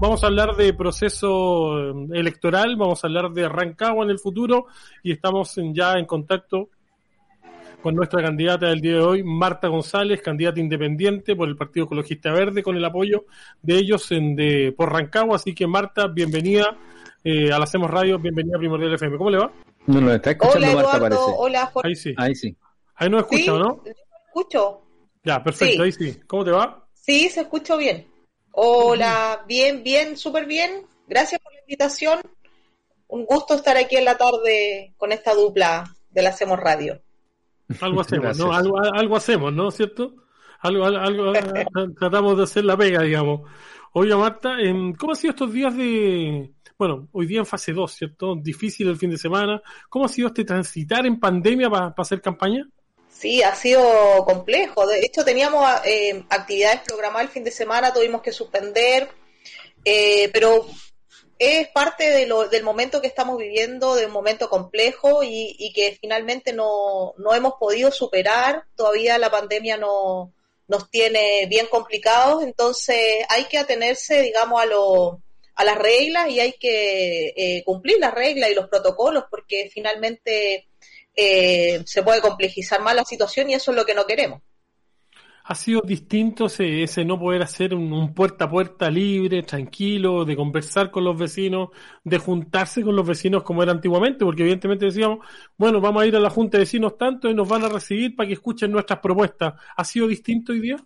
Vamos a hablar de proceso eh, electoral, vamos a hablar de Rancagua en el futuro y estamos ya en contacto con nuestra candidata del día de hoy, Marta González, candidata independiente por el Partido Ecologista Verde, con el apoyo de ellos en, de, por Rancagua. Así que Marta, bienvenida eh, a la Hacemos Radio, bienvenida a Primordial FM. ¿Cómo le va? No nos está escuchando hola, Marta, Eduardo, parece. Hola, Jorge. Ahí sí. Ahí sí. Ahí nos escucha, ¿Sí? ¿no? escucho? Ya, perfecto, ahí sí. ¿Cómo te va? Sí, se escuchó bien. Hola, bien, bien, súper bien. Gracias por la invitación. Un gusto estar aquí en la tarde con esta dupla de la Hacemos Radio. Algo hacemos, ¿no? Algo, algo hacemos, ¿no? ¿Cierto? Algo, algo, algo- tratamos de hacer la pega, digamos. Oiga, Marta, em, ¿cómo ha sido estos días de... Bueno, hoy día en fase 2, ¿cierto? Difícil el fin de semana. ¿Cómo ha sido este transitar en pandemia para hacer campaña? Sí, ha sido complejo. De hecho, teníamos eh, actividades programadas el fin de semana, tuvimos que suspender, eh, pero es parte de lo- del momento que estamos viviendo, de un momento complejo y, y que finalmente no, no hemos podido superar. Todavía la pandemia no, nos tiene bien complicados, entonces hay que atenerse, digamos, a, lo, a las reglas y hay que eh, cumplir las reglas y los protocolos porque finalmente eh, se puede complejizar más la situación y eso es lo que no queremos. ¿Ha sido distinto ese, ese no poder hacer un, un puerta a puerta libre, tranquilo, de conversar con los vecinos, de juntarse con los vecinos como era antiguamente? Porque evidentemente decíamos, bueno, vamos a ir a la Junta de Vecinos tanto y nos van a recibir para que escuchen nuestras propuestas. ¿Ha sido distinto hoy día?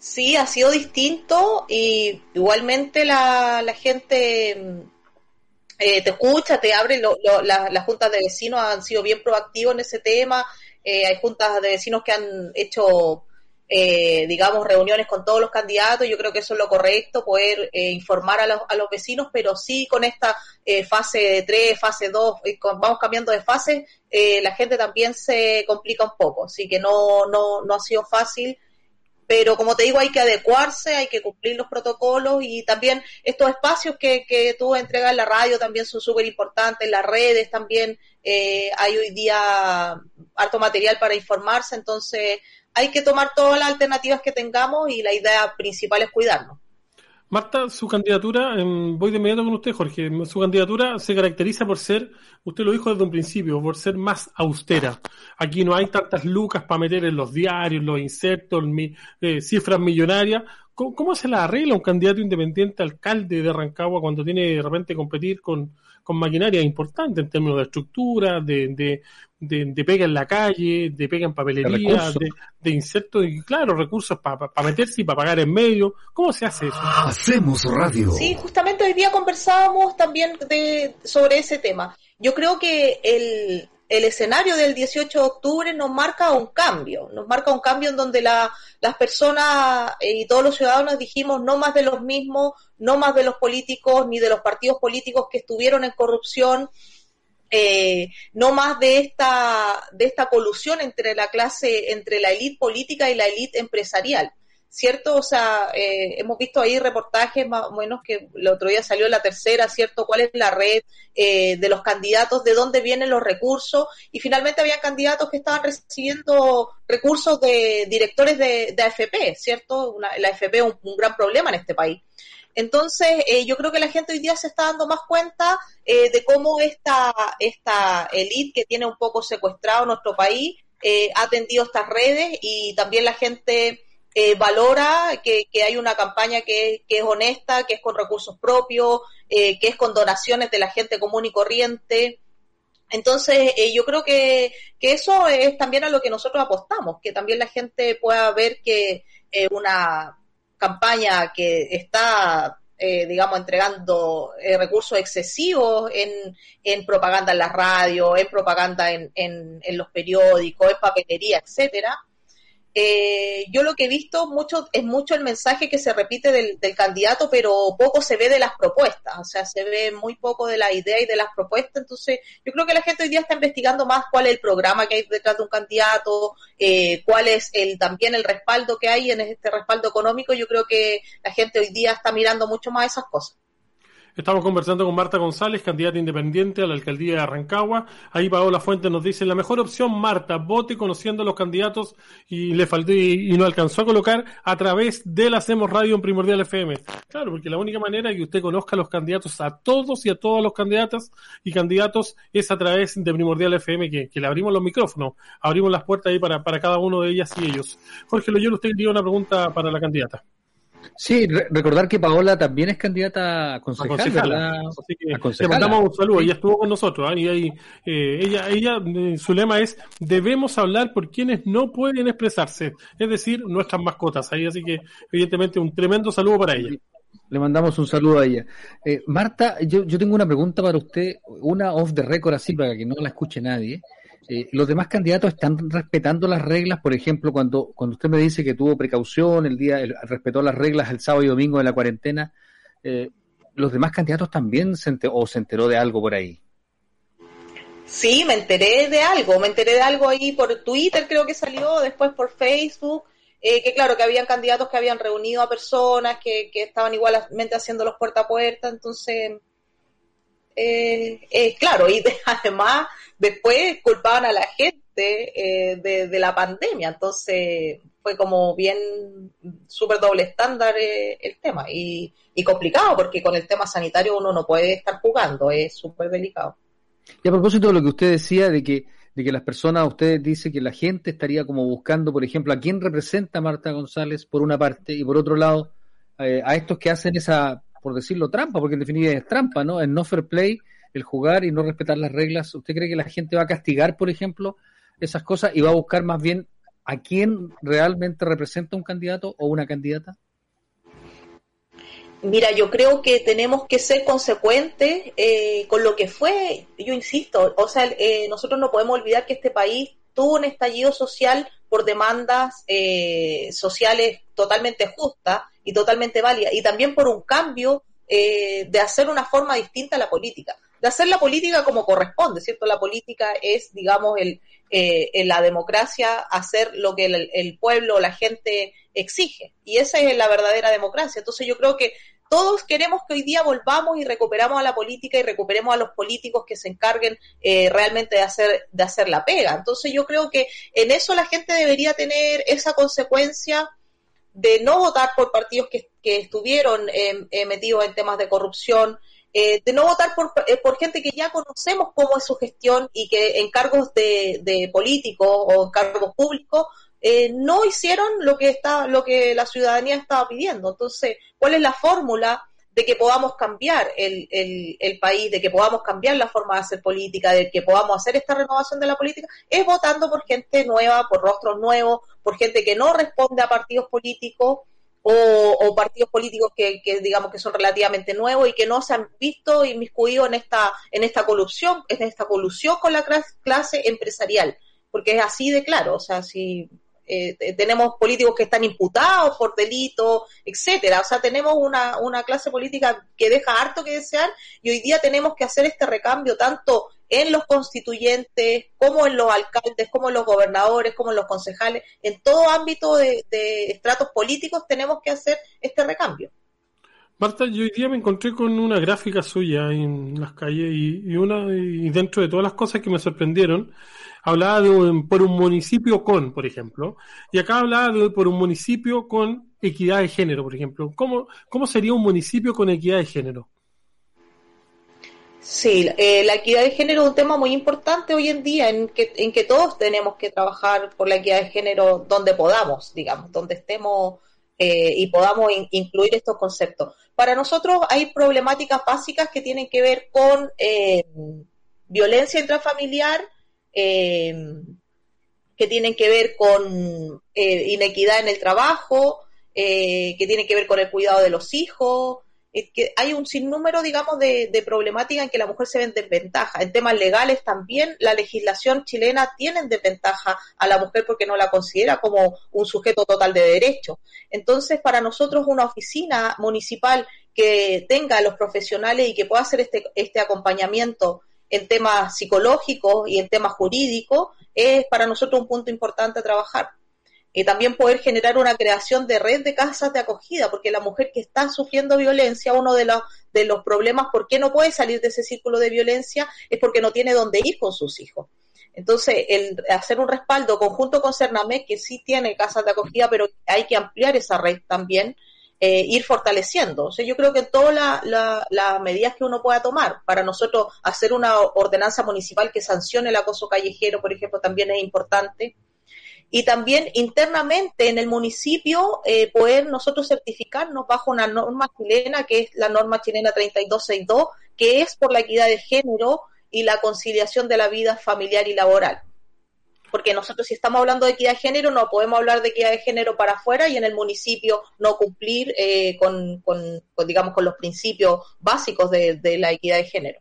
Sí, ha sido distinto y igualmente la, la gente eh, te escucha, te abre, lo- lo- la- las juntas de vecinos han sido bien proactivos en ese tema, eh, hay juntas de vecinos que han hecho, eh, digamos, reuniones con todos los candidatos, yo creo que eso es lo correcto, poder eh, informar a los, a los vecinos, pero sí con esta eh, fase 3, fase 2, eh, vamos cambiando de fase, la gente también se complica un poco, así que no, no, no ha sido fácil pero como te digo, hay que adecuarse, hay que cumplir los protocolos y también estos espacios que, que tú entregas en la radio también son súper importantes, las redes también, eh, hay hoy día harto material para informarse, entonces hay que tomar todas las alternativas que tengamos y la idea principal es cuidarnos. Marta, su candidatura, em, voy de inmediato con usted, Jorge. Su candidatura se caracteriza por ser, usted lo dijo desde un principio, por ser más austera. Aquí no hay tantas lucas para meter en los diarios, los insertos, eh, cifras millonarias. ¿Cómo, cómo se la arregla un candidato independiente alcalde de Rancagua cuando tiene de repente competir con, con maquinaria importante en términos de estructura, de, de, de, de pega en la calle, de pega en papelería, de, de insertos y, claro, recursos para meterse y para pagar en medio? ¿Cómo se hace eso? Hacemos radio. Sí, justamente hoy día conversábamos también de, sobre ese tema. Yo creo que el, el escenario del 18 de octubre nos marca un cambio, nos marca un cambio en donde la, las personas eh, y todos los ciudadanos dijimos no más de los mismos, no más de los políticos ni de los partidos políticos que estuvieron en corrupción, eh, no más de esta, de esta colusión entre la clase, entre la élite política y la élite empresarial. ¿Cierto? O sea, eh, hemos visto ahí reportajes más o menos que el otro día salió la tercera, ¿cierto? ¿Cuál es la red eh, de los candidatos? ¿De dónde vienen los recursos? Y finalmente había candidatos que estaban recibiendo recursos de directores de, AFP, ¿cierto? Una, la AFP es un, gran problema en este país. Entonces, eh, yo creo que la gente hoy día se está dando más cuenta eh, de cómo esta, esta élite que tiene un poco secuestrado nuestro país eh, ha atendido estas redes y también la gente eh, valora que, hay una campaña que, es honesta, que es con recursos propios, que es con donaciones de la gente común y corriente. Entonces, yo creo que, que, eso es también a lo que nosotros apostamos, que también la gente pueda ver que una campaña que está eh, digamos, entregando eh, recursos excesivos en, en, propaganda en la radio, en propaganda en, en, en los periódicos, en papelería, etcétera, eh, yo lo que he visto mucho es mucho el mensaje que se repite del, candidato, pero poco se ve de las propuestas, o sea, se ve muy poco de la idea y de las propuestas, entonces yo creo que la gente hoy día está investigando más cuál es el programa que hay detrás de un candidato, eh, cuál es el también el respaldo que hay en este respaldo económico, yo creo que la gente hoy día está mirando mucho más esas cosas. Estamos conversando con Marta González, candidata independiente a la alcaldía de Arrancagua. Ahí Paola Fuente nos dice, la mejor opción, Marta, vote conociendo a los candidatos y le faltó y, no alcanzó a colocar a través de la Hacemos Radio en Primordial FM. Claro, porque la única manera que usted conozca a los candidatos, a todos y a todas los candidatas y candidatos, es a través de Primordial FM, que, le abrimos los micrófonos, abrimos las puertas ahí para, para cada uno de ellas y ellos. Jorge Loyola, usted tiene una pregunta para la candidata. Sí, recordar que Paola también es candidata a concejal. Así que le mandamos un saludo, ella estuvo con nosotros. ¿ah? Y ahí, eh, ella, ella, eh, su lema es, debemos hablar por quienes no pueden expresarse, es decir, nuestras mascotas. Ahí, así que, evidentemente, un tremendo saludo para ella. Le mandamos un saludo a ella. Eh, Marta, yo, yo tengo una pregunta para usted, una off the record así, para que no la escuche nadie. Eh, los demás candidatos están respetando las reglas, por ejemplo, cuando, cuando usted me dice que tuvo precaución el día, respetó las reglas el sábado y domingo de la cuarentena, eh, los demás candidatos también se enteró, o se enteró de algo por ahí. Sí, me enteré de algo, me enteré de algo ahí por Twitter, creo que salió, después por Facebook, eh, que claro, que habían candidatos que habían reunido a personas, que, que estaban igualmente haciendo los puerta a puerta, entonces, claro, y además Después culpaban a la gente eh, de, la pandemia, entonces fue como bien súper doble estándar eh, el tema y, complicado porque con el tema sanitario uno no puede estar jugando, es súper delicado. Y a propósito de lo que usted decía de que de que las personas, usted dice que la gente estaría como buscando, por ejemplo, a quién representa Marta González por una parte y por otro lado eh, a estos que hacen esa, por decirlo, trampa, porque en definitiva es trampa, ¿no? Es no fair play el jugar y no respetar las reglas, ¿usted cree que la gente va a castigar, por ejemplo, esas cosas y va a buscar más bien a quién realmente representa un candidato o una candidata? Mira, yo creo que tenemos que ser consecuentes eh, con lo que fue, yo insisto, o sea, eh, nosotros no podemos olvidar que este país tuvo un estallido social por demandas eh, sociales totalmente justas y totalmente válidas, y también por un cambio de hacer una forma distinta a la política de hacer la política como corresponde, ¿cierto? La política es, digamos, el, eh, en la democracia hacer lo que el, el pueblo, la gente exige. Y esa es la verdadera democracia. Entonces yo creo que todos queremos que hoy día volvamos y recuperamos a la política y recuperemos a los políticos que se encarguen eh, realmente de hacer, de hacer la pega. Entonces yo creo que en eso la gente debería tener esa consecuencia de no votar por partidos que, que estuvieron eh, metidos en temas de corrupción, eh, de no votar por, eh, por gente que ya conocemos cómo es su gestión y que en cargos de, de políticos o en cargos públicos eh, no hicieron lo que está, lo que la ciudadanía estaba pidiendo. Entonces, ¿cuál es la fórmula de que podamos cambiar el, el, el, país, de que podamos cambiar la forma de hacer política, de que podamos hacer esta renovación de la política, es votando por gente nueva, por rostros nuevos, por gente que no responde a partidos políticos o, partidos políticos que, digamos que son relativamente nuevos y que no se han visto inmiscuidos en esta en esta colusión en esta colusión con la clase empresarial porque es así de claro o sea si eh, tenemos políticos que están imputados por delitos, etcétera. O sea, tenemos una, una clase política que deja harto que desear y hoy día tenemos que hacer este recambio tanto en los constituyentes, como en los alcaldes, como en los gobernadores, como en los concejales, en todo ámbito de, estratos políticos tenemos que hacer este recambio. Marta, yo hoy día me encontré con una gráfica suya en las calles y, una y dentro de todas las cosas que me sorprendieron, hablaba de por un municipio con, por ejemplo, y acá hablaba de por un municipio con equidad de género, por ejemplo. ¿Cómo, cómo sería un municipio con equidad de género? Sí, eh, la equidad de género es un tema muy importante hoy en día en que, en que todos tenemos que trabajar por la equidad de género donde podamos, digamos, donde estemos eh, y podamos incluir estos conceptos. Para nosotros hay problemáticas básicas que tienen que ver con eh, violencia intrafamiliar, eh, que tienen que ver con inequidad en el trabajo, que tienen que ver con el cuidado de los hijos, que hay un sinnúmero, digamos, de, de problemáticas en que la mujer se ve en desventaja. En temas legales también, la legislación chilena tiene en desventaja a la mujer porque no la considera como un sujeto total de derecho. Entonces, para nosotros, una oficina municipal que tenga a los profesionales y que pueda hacer este, este acompañamiento en temas psicológicos y en temas jurídicos, es para nosotros un punto importante a trabajar y también poder generar una creación de red de casas de acogida, porque la mujer que está sufriendo violencia, uno de los, de los problemas por qué no puede salir de ese círculo de violencia es porque no tiene dónde ir con sus hijos. Entonces, el hacer un respaldo conjunto con Cernamé, que sí tiene casas de acogida, pero hay que ampliar esa red también, eh, ir fortaleciendo. O sea, yo creo que todas las medidas que uno pueda tomar para nosotros hacer una ordenanza municipal que sancione el acoso callejero, por ejemplo, también es importante y también internamente en el municipio eh, poder nosotros certificarnos bajo una norma chilena que es la norma chilena 3262, que es por la equidad de género y la conciliación de la vida familiar y laboral. Porque nosotros si estamos hablando de equidad de género no podemos hablar de equidad de género para afuera y en el municipio no cumplir eh, con, digamos, con los principios básicos de, de la equidad de género.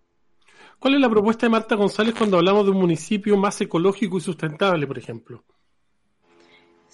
¿Cuál es la propuesta de Marta González cuando hablamos de un municipio más ecológico y sustentable, por ejemplo?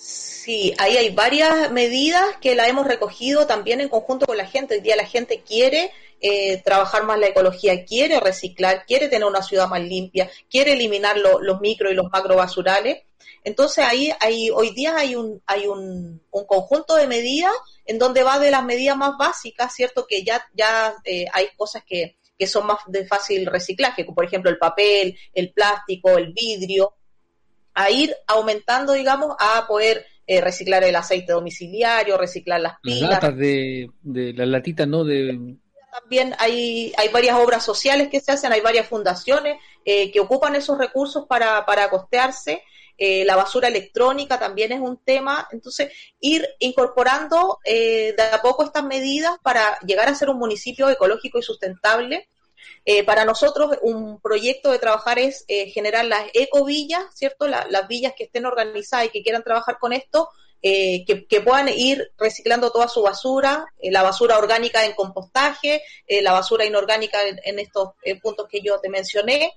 Sí, ahí hay varias medidas que la hemos recogido también en conjunto con la gente. Hoy día la gente quiere eh, trabajar más la ecología, quiere reciclar, quiere tener una ciudad más limpia, quiere eliminar los micro y los macro basurales. Entonces ahí hay, hoy día hay un, hay un, conjunto de medidas en donde va de las medidas más básicas, ¿cierto? Que ya, ya eh, hay cosas que, que son más de fácil reciclaje, como por ejemplo el papel, el plástico, el vidrio, a ir aumentando, digamos, a poder eh, reciclar el aceite domiciliario, reciclar las pilas. Las latas de, de las latitas, ¿no? De... También hay, hay varias obras sociales que se hacen, hay varias fundaciones eh, que ocupan esos recursos para, para costearse. Eh, la basura electrónica también es un tema. Entonces, ir incorporando de a poco estas medidas para llegar a ser un municipio ecológico y sustentable eh, para nosotros, un proyecto de trabajar es eh, generar las ecovillas, ¿cierto? las villas que estén organizadas y que quieran trabajar con esto, eh, que, puedan ir reciclando toda su basura, la basura orgánica en compostaje, la basura inorgánica en, estos puntos que yo te mencioné,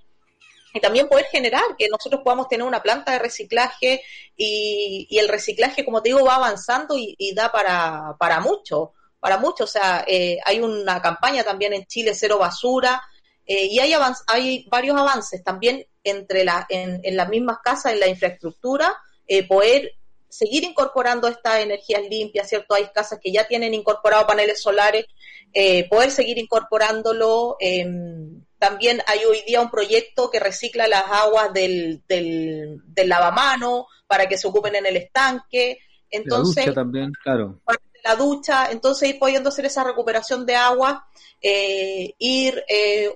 y también poder generar que nosotros podamos tener una planta de reciclaje y, el reciclaje, como te digo, va avanzando y, da para mucho, para mucho. O sea, hay una campaña también en Chile, Cero Basura, eh, y hay, hay varios avances también entre la, en, las mismas casas, en la infraestructura, eh, poder seguir incorporando estas energías limpias, ¿cierto? Hay casas que ya tienen incorporado paneles solares, eh, poder seguir incorporándolo. Em, también hay hoy día un proyecto que recicla las aguas del, del, del lavamano para que se ocupen en el estanque. Entonces, la ducha también, claro. La ducha, entonces ir pudiendo hacer esa recuperación de agua eh, ir, eh,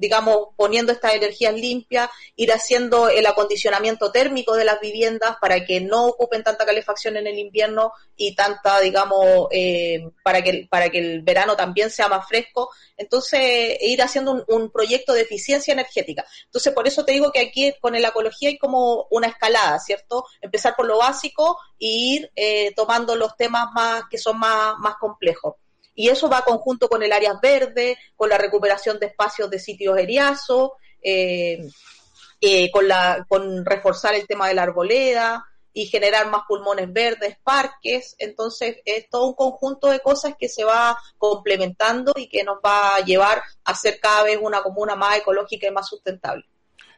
digamos, poniendo estas energías limpias, ir haciendo el acondicionamiento térmico de las viviendas para que no ocupen tanta calefacción en el invierno y tanta, digamos, eh, para, que, para que el verano también sea más fresco. Entonces, ir haciendo un, proyecto de eficiencia energética. Entonces, por eso te digo que aquí con la ecología hay como una escalada, ¿cierto? Empezar por lo básico e ir tomando los temas más que son más, más complejos y eso va conjunto con el área verde, con la recuperación de espacios de sitios eriazos, eh, eh, con, la, con reforzar el tema de la arboleda y generar más pulmones verdes, parques. Entonces, es todo un conjunto de cosas que se va complementando y que nos va a llevar a ser cada vez una comuna más ecológica y más sustentable.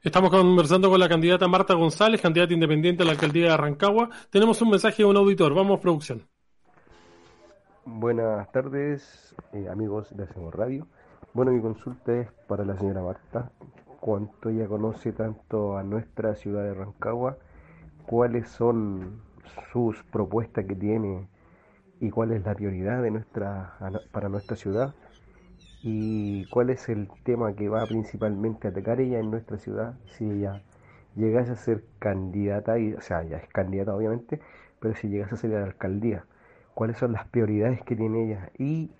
Estamos conversando con la candidata Marta González, candidata independiente a la alcaldía de Arrancagua. Tenemos un mensaje de un auditor. Vamos, producción. Buenas tardes, eh, amigos de Hacemos Radio. Bueno, mi consulta es para la señora Marta. Cuánto ella conoce tanto a nuestra ciudad de Rancagua, cuáles son sus propuestas que tiene y cuál es la prioridad de nuestra, para nuestra ciudad. y cuál es el tema que va principalmente a atacar ella en nuestra ciudad si ella llegase a ser candidata, y, o sea, ya es candidata obviamente, pero si llegase a ser la alcaldía, cuáles son las prioridades que tiene ella y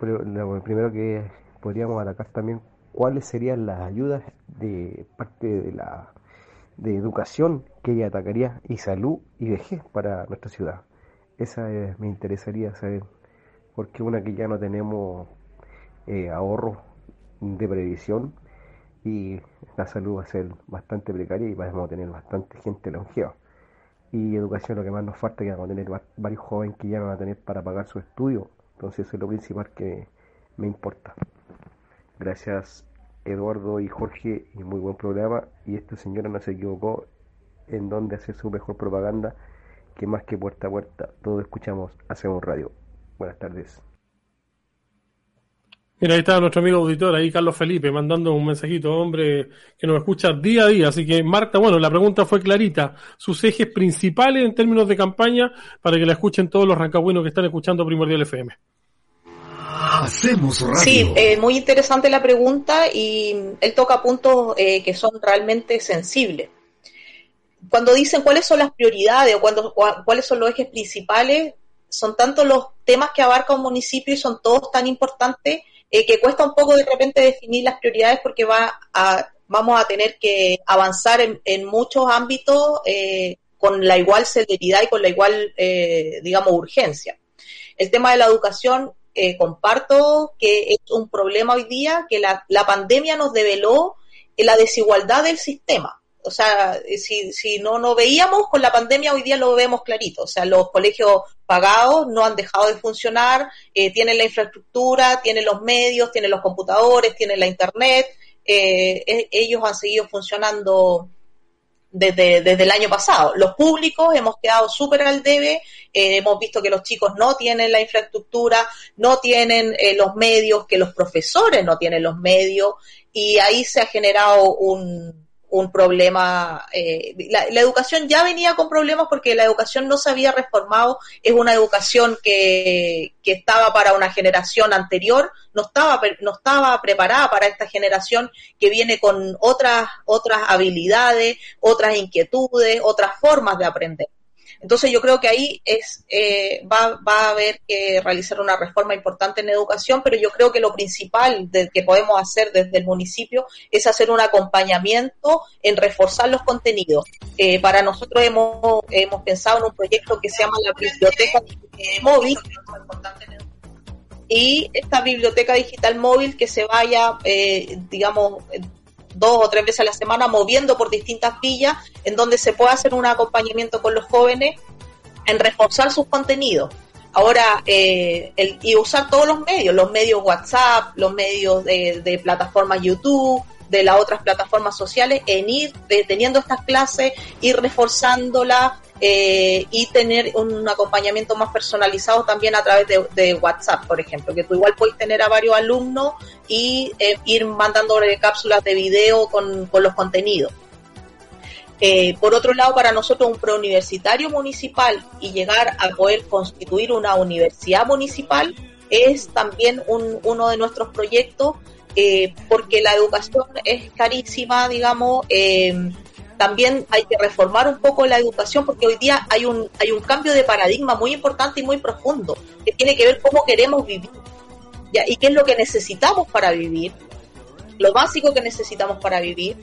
lo primero que podríamos atacar también cuáles serían las ayudas de parte de la de educación que ella atacaría y salud y vejez para nuestra ciudad. Esa me interesaría saber, porque una que ya no tenemos eh, ahorros de previsión y la salud va a ser bastante precaria y vamos a tener bastante gente longeva. Y educación lo que más nos falta que vamos a tener varios jóvenes que ya van a tener para pagar su estudio. Entonces eso es lo principal que me importa. Gracias Eduardo y Jorge y muy buen programa. Y esta señora no se equivocó en donde hacer su mejor propaganda que más que puerta a puerta. Todos escuchamos, hacemos radio. Buenas tardes. Mira, ahí está nuestro amigo auditor, ahí Carlos Felipe, mandando un mensajito, hombre, que nos escucha día a día. Así que, Marta, bueno, la pregunta fue clarita. Sus ejes principales en términos de campaña para que la escuchen todos los rancagüinos que están escuchando Primordial FM. Hacemos radio. Sí, eh, muy interesante la pregunta y él toca puntos eh, que son realmente sensibles. Cuando dicen cuáles son las prioridades o cuando, cuáles son los ejes principales, son tantos los temas que abarca un municipio y son todos tan importantes eh, que cuesta un poco de repente definir las prioridades porque va a, vamos a tener que avanzar en, muchos ámbitos eh, con la igual celeridad y con la igual, eh, digamos, urgencia. El tema de la educación, comparto que es un problema hoy día, que la, la pandemia nos develó la desigualdad del sistema o sea, eh, si, si no no veíamos con la pandemia, hoy día lo vemos clarito. O sea, los colegios pagados no han dejado de funcionar, eh, tienen la infraestructura, tienen los medios, tienen los computadores, tienen la internet. Eh, e, ellos han seguido funcionando desde, desde el año pasado. Los públicos hemos quedado súper al debe, hemos visto que los chicos no tienen la infraestructura, no tienen los medios, que los profesores no tienen los medios, y ahí se ha generado un, un problema. Eh, la, educación ya venía con problemas porque la educación no se había reformado, es una educación que, que estaba para una generación anterior, no estaba, no estaba preparada para esta generación que viene con otras, otras habilidades, otras inquietudes, otras formas de aprender. Entonces yo creo que ahí es, eh, va, va, a haber que realizar una reforma importante en educación, pero yo creo que lo principal que podemos hacer desde el municipio es hacer un acompañamiento en reforzar los contenidos. Eh, para nosotros hemos, hemos pensado en un proyecto que se llama la Biblioteca Móvil y esta biblioteca digital móvil que se vaya, eh, digamos, dos o tres veces a la semana moviendo por distintas villas en donde se puede hacer un acompañamiento con los jóvenes en reforzar sus contenidos. Ahora, eh, el, y usar todos los medios, los medios WhatsApp, los medios de, de plataformas YouTube, de las otras plataformas sociales, en ir eh, teniendo estas clases, ir reforzándolas, eh, y tener un acompañamiento más personalizado también a través de, WhatsApp, por ejemplo, que tú igual puedes tener a varios alumnos y eh, ir mandando cápsulas de video con, los contenidos. Eh, por otro lado, para nosotros un preuniversitario municipal y llegar a poder constituir una universidad municipal es también uno de nuestros proyectos porque la educación es carísima, digamos, también hay que reformar un poco la educación porque hoy día hay un, hay un cambio de paradigma muy importante y muy profundo que tiene que ver cómo queremos vivir y qué es lo que necesitamos para vivir, lo básico que necesitamos para vivir.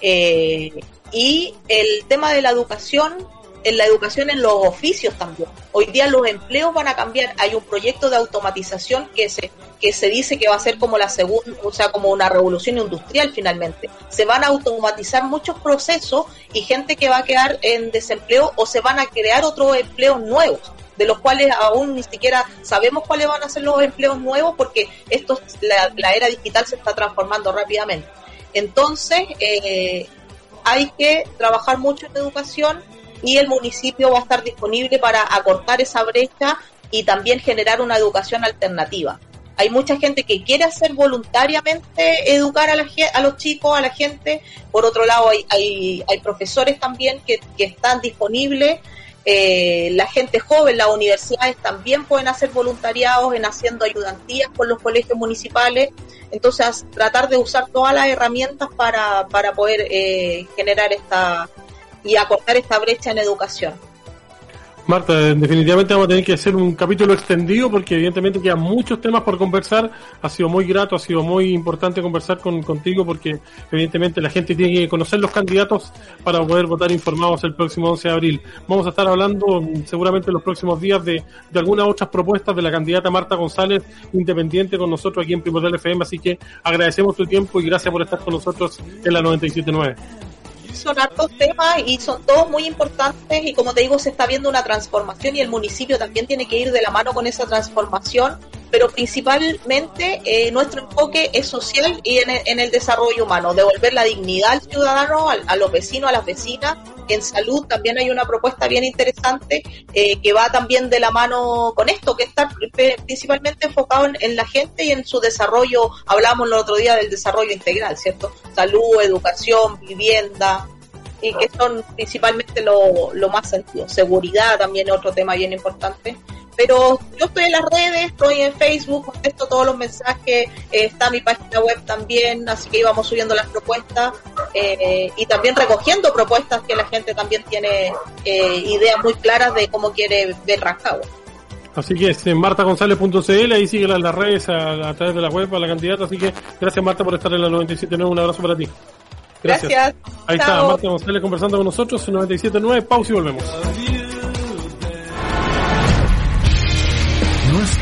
Eh, y el tema de la educación, en la educación en los oficios también. Hoy día los empleos van a cambiar. Hay un proyecto de automatización que se que se dice que va a ser como la segunda, o sea, como una revolución industrial finalmente. Se van a automatizar muchos procesos y gente que va a quedar en desempleo o se van a crear otros empleos nuevos de los cuales aún ni siquiera sabemos cuáles van a ser los empleos nuevos porque esto la, era digital se está transformando rápidamente. Entonces, eh, hay que trabajar mucho en educación y el municipio va a estar disponible para acortar esa brecha y también generar una educación alternativa. Hay mucha gente que quiere hacer voluntariamente educar a, la, a los chicos, a la gente. Por otro lado, hay, hay, hay profesores también que, que están disponibles eh, la gente joven, las universidades también pueden hacer voluntariados en haciendo ayudantías con los colegios municipales. Entonces, tratar de usar todas las herramientas para, para poder eh, generar esta y acortar esta brecha en educación. Marta, definitivamente vamos a tener que hacer un capítulo extendido porque evidentemente quedan muchos temas por conversar. Ha sido muy grato, ha sido muy importante conversar con, contigo porque evidentemente la gente tiene que conocer los candidatos para poder votar informados el próximo 11 de abril. Vamos a estar hablando seguramente en los próximos días de, de algunas otras propuestas de la candidata Marta González, independiente con nosotros aquí en Primordial FM. Así que agradecemos tu tiempo y gracias por estar con nosotros en la 97.9 son hartos temas y son todos muy importantes y como te digo se está viendo una transformación y el municipio también tiene que ir de la mano con esa transformación pero principalmente eh, nuestro enfoque es social y en el, desarrollo humano, devolver la dignidad al ciudadano, a los vecinos, a las vecinas. En salud también hay una propuesta bien interesante eh, que va también de la mano con esto, que está principalmente enfocado en, la gente y en su desarrollo. Hablamos el otro día del desarrollo integral, ¿cierto? Salud, educación, vivienda, y que son principalmente lo, lo más sentido. Seguridad también es otro tema bien importante. Pero yo estoy en las redes, estoy en Facebook, contesto todos los mensajes, eh, está mi página web también, así que íbamos subiendo las propuestas eh, y también recogiendo propuestas que la gente también tiene eh, ideas muy claras de cómo quiere ver Rancagua. Así que es en martagonzalez.cl, ahí sigue las, las redes a, través de la web a la candidata, así que gracias Marta por estar en la 97.9, un abrazo para ti. Gracias. Ahí está, Marta González conversando con nosotros en 97.9, pausa y volvemos.